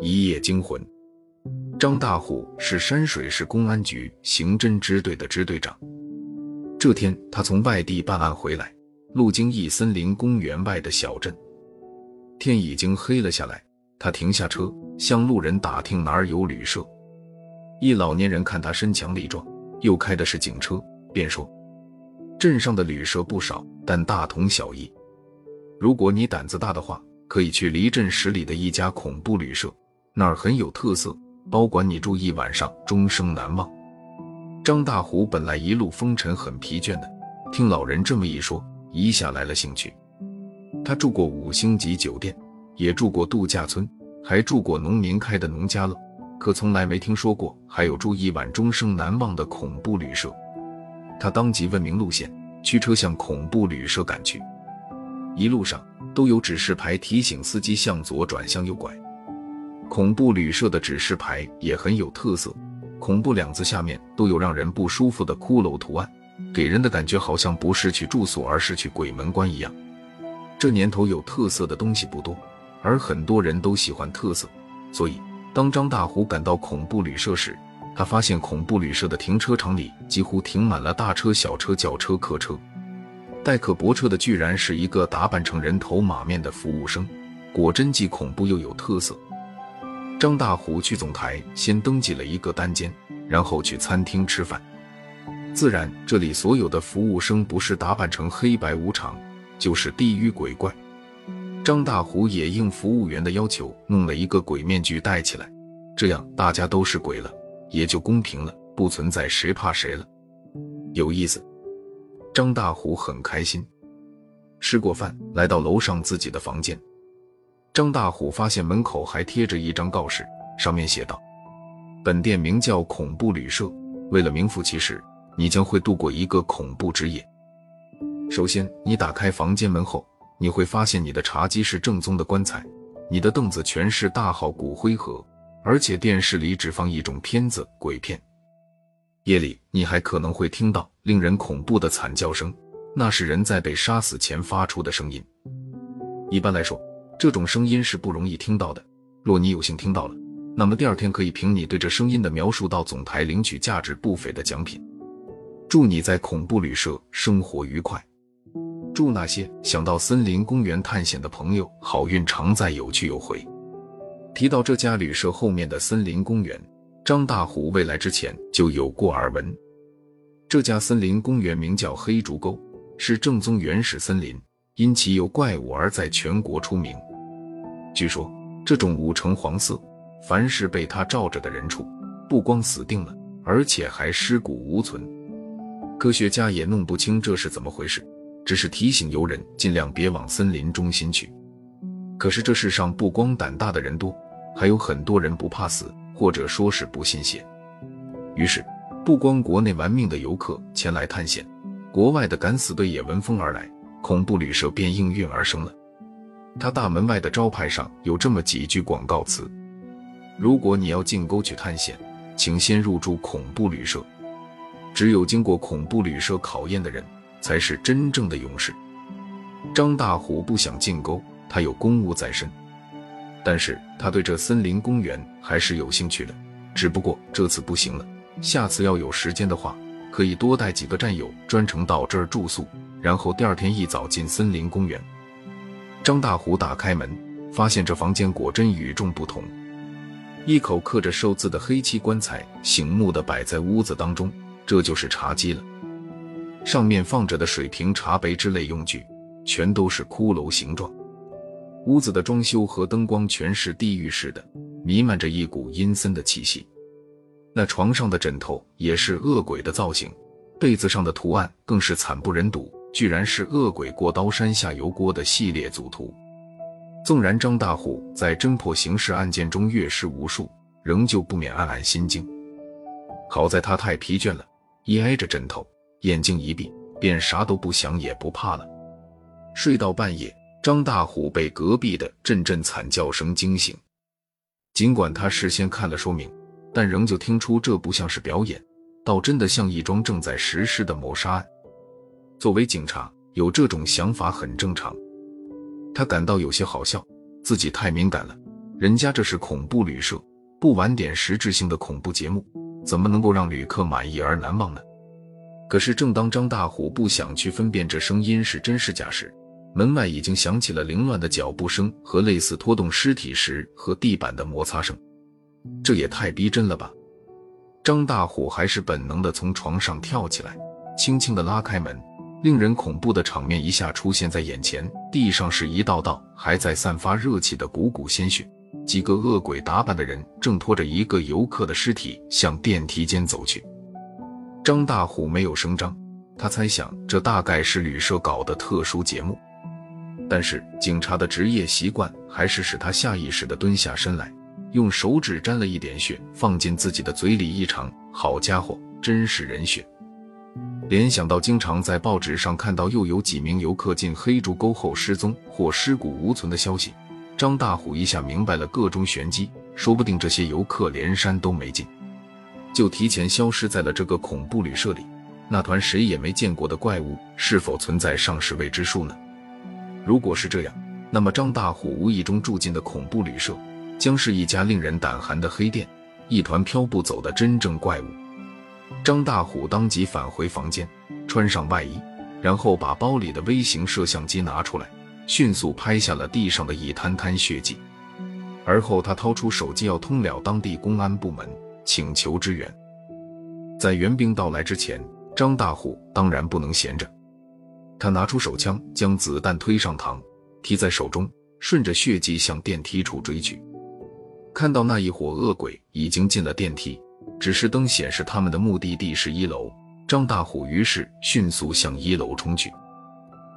一夜惊魂。张大虎是山水市公安局刑侦支队的支队长。这天，他从外地办案回来，路经一森林公园外的小镇，天已经黑了下来。他停下车，向路人打听哪儿有旅社。一老年人看他身强力壮，又开的是警车，便说：“镇上的旅社不少，但大同小异。如果你胆子大的话，可以去离镇十里的一家恐怖旅社，那儿很有特色。”包管你住一晚上，终生难忘。张大虎本来一路风尘很疲倦的，听老人这么一说，一下来了兴趣。他住过五星级酒店，也住过度假村，还住过农民开的农家乐，可从来没听说过还有住一晚终生难忘的恐怖旅社。他当即问明路线，驱车向恐怖旅社赶去。一路上都有指示牌提醒司机向左转向右拐。恐怖旅社的指示牌也很有特色，“恐怖”两字下面都有让人不舒服的骷髅图案，给人的感觉好像不是去住宿，而是去鬼门关一样。这年头有特色的东西不多，而很多人都喜欢特色，所以当张大虎赶到恐怖旅社时，他发现恐怖旅社的停车场里几乎停满了大车、小车、轿车、客车，代客泊车的居然是一个打扮成人头马面的服务生，果真既恐怖又有特色。张大虎去总台先登记了一个单间，然后去餐厅吃饭。自然，这里所有的服务生不是打扮成黑白无常，就是地狱鬼怪。张大虎也应服务员的要求，弄了一个鬼面具戴起来，这样大家都是鬼了，也就公平了，不存在谁怕谁了。有意思，张大虎很开心。吃过饭，来到楼上自己的房间。张大虎发现门口还贴着一张告示，上面写道：“本店名叫恐怖旅社，为了名副其实，你将会度过一个恐怖之夜。首先，你打开房间门后，你会发现你的茶几是正宗的棺材，你的凳子全是大号骨灰盒，而且电视里只放一种片子——鬼片。夜里，你还可能会听到令人恐怖的惨叫声，那是人在被杀死前发出的声音。一般来说。”这种声音是不容易听到的。若你有幸听到了，那么第二天可以凭你对这声音的描述到总台领取价值不菲的奖品。祝你在恐怖旅社生活愉快。祝那些想到森林公园探险的朋友好运常在，有去有回。提到这家旅社后面的森林公园，张大虎未来之前就有过耳闻。这家森林公园名叫黑竹沟，是正宗原始森林。因其有怪物而在全国出名。据说这种五成黄色，凡是被他照着的人处，不光死定了，而且还尸骨无存。科学家也弄不清这是怎么回事，只是提醒游人尽量别往森林中心去。可是这世上不光胆大的人多，还有很多人不怕死，或者说是不信邪。于是，不光国内玩命的游客前来探险，国外的敢死队也闻风而来。恐怖旅社便应运而生了。他大门外的招牌上有这么几句广告词：“如果你要进沟去探险，请先入住恐怖旅社。只有经过恐怖旅社考验的人，才是真正的勇士。”张大虎不想进沟，他有公务在身，但是他对这森林公园还是有兴趣的。只不过这次不行了，下次要有时间的话，可以多带几个战友专程到这儿住宿。然后第二天一早进森林公园。张大虎打开门，发现这房间果真与众不同。一口刻着寿字的黑漆棺材醒目的摆在屋子当中，这就是茶几了。上面放着的水瓶、茶杯之类用具，全都是骷髅形状。屋子的装修和灯光全是地狱式的，弥漫着一股阴森的气息。那床上的枕头也是恶鬼的造型，被子上的图案更是惨不忍睹。居然是恶鬼过刀山下油锅的系列组图。纵然张大虎在侦破刑事案件中阅尸无数，仍旧不免暗暗心惊。好在他太疲倦了，一挨着枕头，眼睛一闭，便啥都不想也不怕了。睡到半夜，张大虎被隔壁的阵阵惨叫声惊醒。尽管他事先看了说明，但仍旧听出这不像是表演，倒真的像一桩正在实施的谋杀案。作为警察，有这种想法很正常。他感到有些好笑，自己太敏感了。人家这是恐怖旅社，不玩点实质性的恐怖节目，怎么能够让旅客满意而难忘呢？可是，正当张大虎不想去分辨这声音是真是假时，门外已经响起了凌乱的脚步声和类似拖动尸体时和地板的摩擦声。这也太逼真了吧！张大虎还是本能的从床上跳起来，轻轻的拉开门。令人恐怖的场面一下出现在眼前，地上是一道道还在散发热气的股股鲜血，几个恶鬼打扮的人正拖着一个游客的尸体向电梯间走去。张大虎没有声张，他猜想这大概是旅社搞的特殊节目，但是警察的职业习惯还是使他下意识地蹲下身来，用手指沾了一点血放进自己的嘴里一尝，好家伙，真是人血！联想到经常在报纸上看到又有几名游客进黑竹沟后失踪或尸骨无存的消息，张大虎一下明白了个中玄机。说不定这些游客连山都没进，就提前消失在了这个恐怖旅社里。那团谁也没见过的怪物是否存在尚是未知数呢？如果是这样，那么张大虎无意中住进的恐怖旅社将是一家令人胆寒的黑店，一团飘不走的真正怪物。张大虎当即返回房间，穿上外衣，然后把包里的微型摄像机拿出来，迅速拍下了地上的一滩滩血迹。而后，他掏出手机要通了当地公安部门，请求支援。在援兵到来之前，张大虎当然不能闲着，他拿出手枪，将子弹推上膛，提在手中，顺着血迹向电梯处追去。看到那一伙恶鬼已经进了电梯。指示灯显示他们的目的地是一楼，张大虎于是迅速向一楼冲去。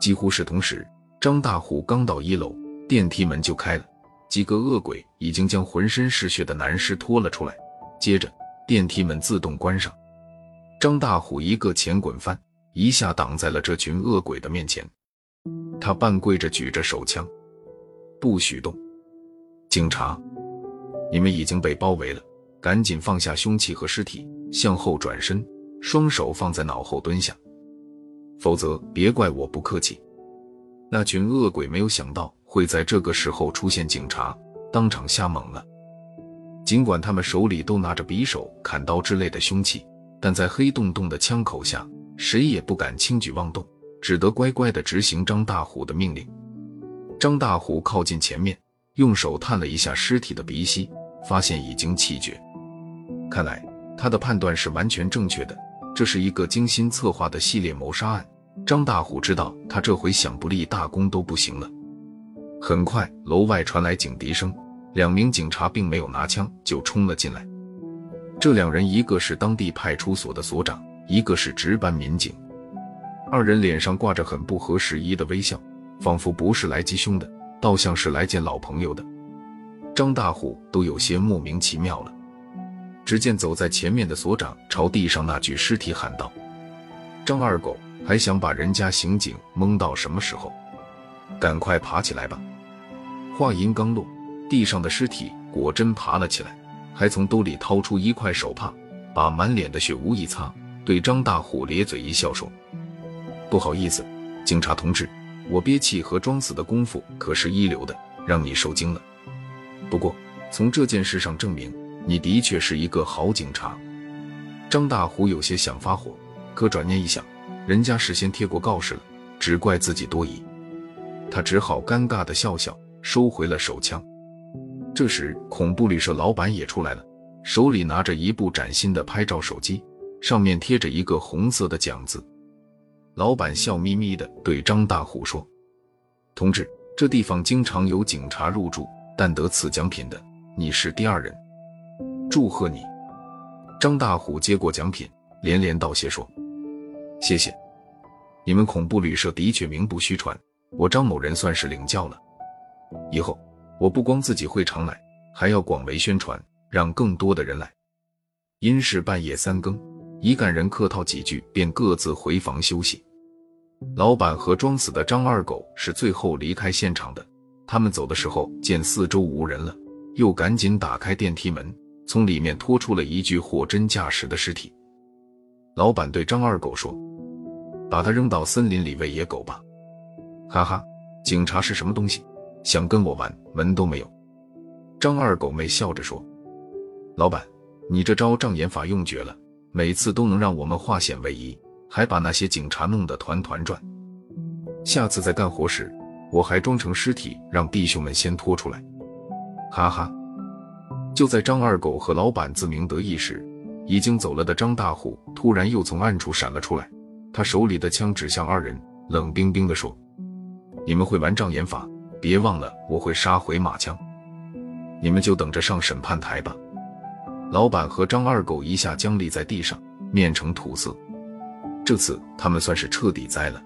几乎是同时，张大虎刚到一楼，电梯门就开了，几个恶鬼已经将浑身是血的男尸拖了出来。接着，电梯门自动关上，张大虎一个前滚翻，一下挡在了这群恶鬼的面前。他半跪着举着手枪，不许动！警察，你们已经被包围了。赶紧放下凶器和尸体，向后转身，双手放在脑后蹲下，否则别怪我不客气。那群恶鬼没有想到会在这个时候出现警察，当场吓懵了。尽管他们手里都拿着匕首、砍刀之类的凶器，但在黑洞洞的枪口下，谁也不敢轻举妄动，只得乖乖地执行张大虎的命令。张大虎靠近前面，用手探了一下尸体的鼻息，发现已经气绝。看来他的判断是完全正确的，这是一个精心策划的系列谋杀案。张大虎知道他这回想不立大功都不行了。很快，楼外传来警笛声，两名警察并没有拿枪就冲了进来。这两人一个是当地派出所的所长，一个是值班民警。二人脸上挂着很不合时宜的微笑，仿佛不是来缉凶的，倒像是来见老朋友的。张大虎都有些莫名其妙了。只见走在前面的所长朝地上那具尸体喊道：“张二狗，还想把人家刑警蒙到什么时候？赶快爬起来吧！”话音刚落，地上的尸体果真爬了起来，还从兜里掏出一块手帕，把满脸的血污一擦，对张大虎咧嘴一笑说：“不好意思，警察同志，我憋气和装死的功夫可是一流的，让你受惊了。不过从这件事上证明。”你的确是一个好警察，张大虎有些想发火，可转念一想，人家事先贴过告示了，只怪自己多疑，他只好尴尬的笑笑，收回了手枪。这时，恐怖旅社老板也出来了，手里拿着一部崭新的拍照手机，上面贴着一个红色的奖字。老板笑眯眯的对张大虎说：“同志，这地方经常有警察入住，但得此奖品的你是第二人。”祝贺你，张大虎接过奖品，连连道谢说：“谢谢，你们恐怖旅社的确名不虚传，我张某人算是领教了。以后我不光自己会常来，还要广为宣传，让更多的人来。”因是半夜三更，一干人客套几句，便各自回房休息。老板和装死的张二狗是最后离开现场的，他们走的时候见四周无人了，又赶紧打开电梯门。从里面拖出了一具货真价实的尸体。老板对张二狗说：“把他扔到森林里喂野狗吧。”哈哈，警察是什么东西？想跟我玩，门都没有。张二狗妹笑着说：“老板，你这招障眼法用绝了，每次都能让我们化险为夷，还把那些警察弄得团团转。下次在干活时，我还装成尸体，让弟兄们先拖出来。”哈哈！就在张二狗和老板自鸣得意时，已经走了的张大虎突然又从暗处闪了出来，他手里的枪指向二人，冷冰冰地说：“你们会玩障眼法？别忘了我会杀回马枪。”你们就等着上审判台吧！老板和张二狗一下僵立在地上，面呈土色。这次他们算是彻底栽了。